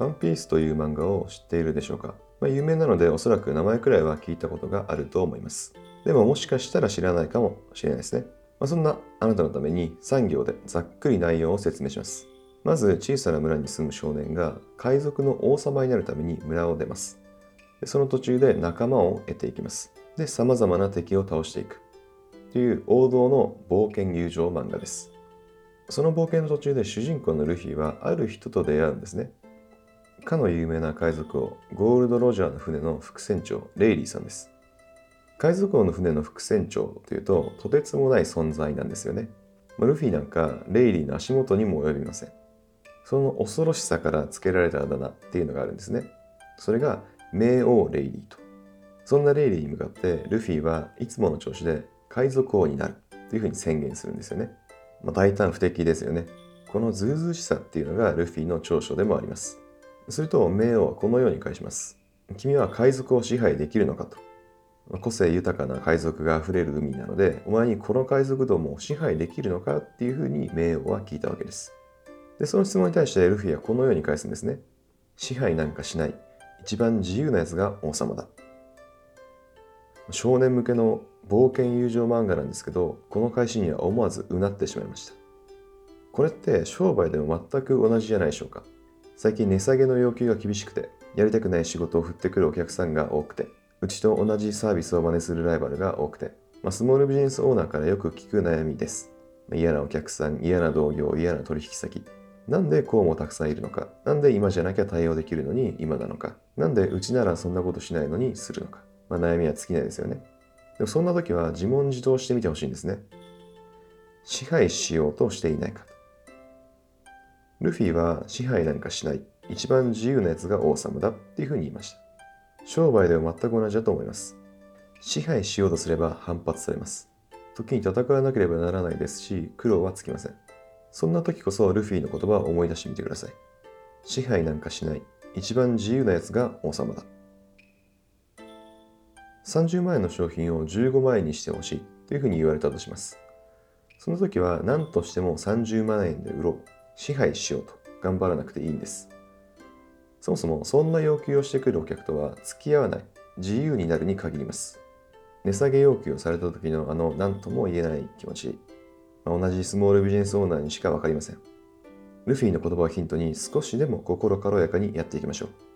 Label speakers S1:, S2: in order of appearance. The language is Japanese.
S1: ワンピースという漫画を知っているでしょうか、まあ、有名なのでおそらく名前くらいは聞いたことがあると思います。でももしかしたら知らないかもしれないですね。まあ、そんなあなたのために3行でざっくり内容を説明します。まず小さな村に住む少年が海賊の王様になるために村を出ます。でその途中で仲間を得ていきます。で、様々な敵を倒していく。という王道の冒険友情漫画です。その冒険の途中で主人公のルフィはある人と出会うんですね。かの有名な海賊王、ゴールド・ロジャーの船の副船長、レイリーさんです。海賊王の船の副船長というと、とてつもない存在なんですよね。ルフィなんか、レイリーの足元にも及びません。その恐ろしさから付けられたあだ名っていうのがあるんですね。それが、冥王レイリーと。そんなレイリーに向かって、ルフィはいつもの調子で海賊王になるというふうに宣言するんですよね。まあ、大胆不敵ですよね。このズうずしさっていうのがルフィの長所でもあります。すると、冥王はこのように返します。君は海賊を支配できるのかと。個性豊かな海賊が溢れる海なので、お前にこの海賊どもを支配できるのかっていうふうに冥王は聞いたわけです。で、その質問に対してルフィはこのように返すんですね。支配なんかしない。一番自由なやつが王様だ。少年向けの冒険友情漫画なんですけど、この返しには思わずうなってしまいました。これって商売でも全く同じじゃないでしょうか。最近値下げの要求が厳しくて、やりたくない仕事を振ってくるお客さんが多くて、うちと同じサービスを真似するライバルが多くて、まあ、スモールビジネスオーナーからよく聞く悩みです。嫌なお客さん、嫌な同業、嫌な取引先。なんでこうもたくさんいるのか？なんで今じゃなきゃ対応できるのに今なのか？なんでうちならそんなことしないのにするのか？まあ、悩みは尽きないですよね。でもそんな時は自問自答してみてほしいんですね。支配しようとしていないか。ルフィは支配なんかしない。一番自由なやつが王様だっていうふうに言いました。商売では全く同じだと思います。支配しようとすれば反発されます。時に戦わなければならないですし、苦労はつきません。そんな時こそルフィの言葉を思い出してみてください。支配なんかしない。一番自由なやつが王様だ。30万円の商品を15万円にしてほしいというふうに言われたとします。その時は何としても30万円で売ろう。支配しようと頑張らなくていいんです。そもそもそんな要求をしてくるお客とは付き合わない、自由になるに限ります。値下げ要求をされた時のあの何とも言えない気持ち、ま、同じスモールビジネスオーナーにしか分かりません。ルフィの言葉をヒントに少しでも心軽やかにやっていきましょう。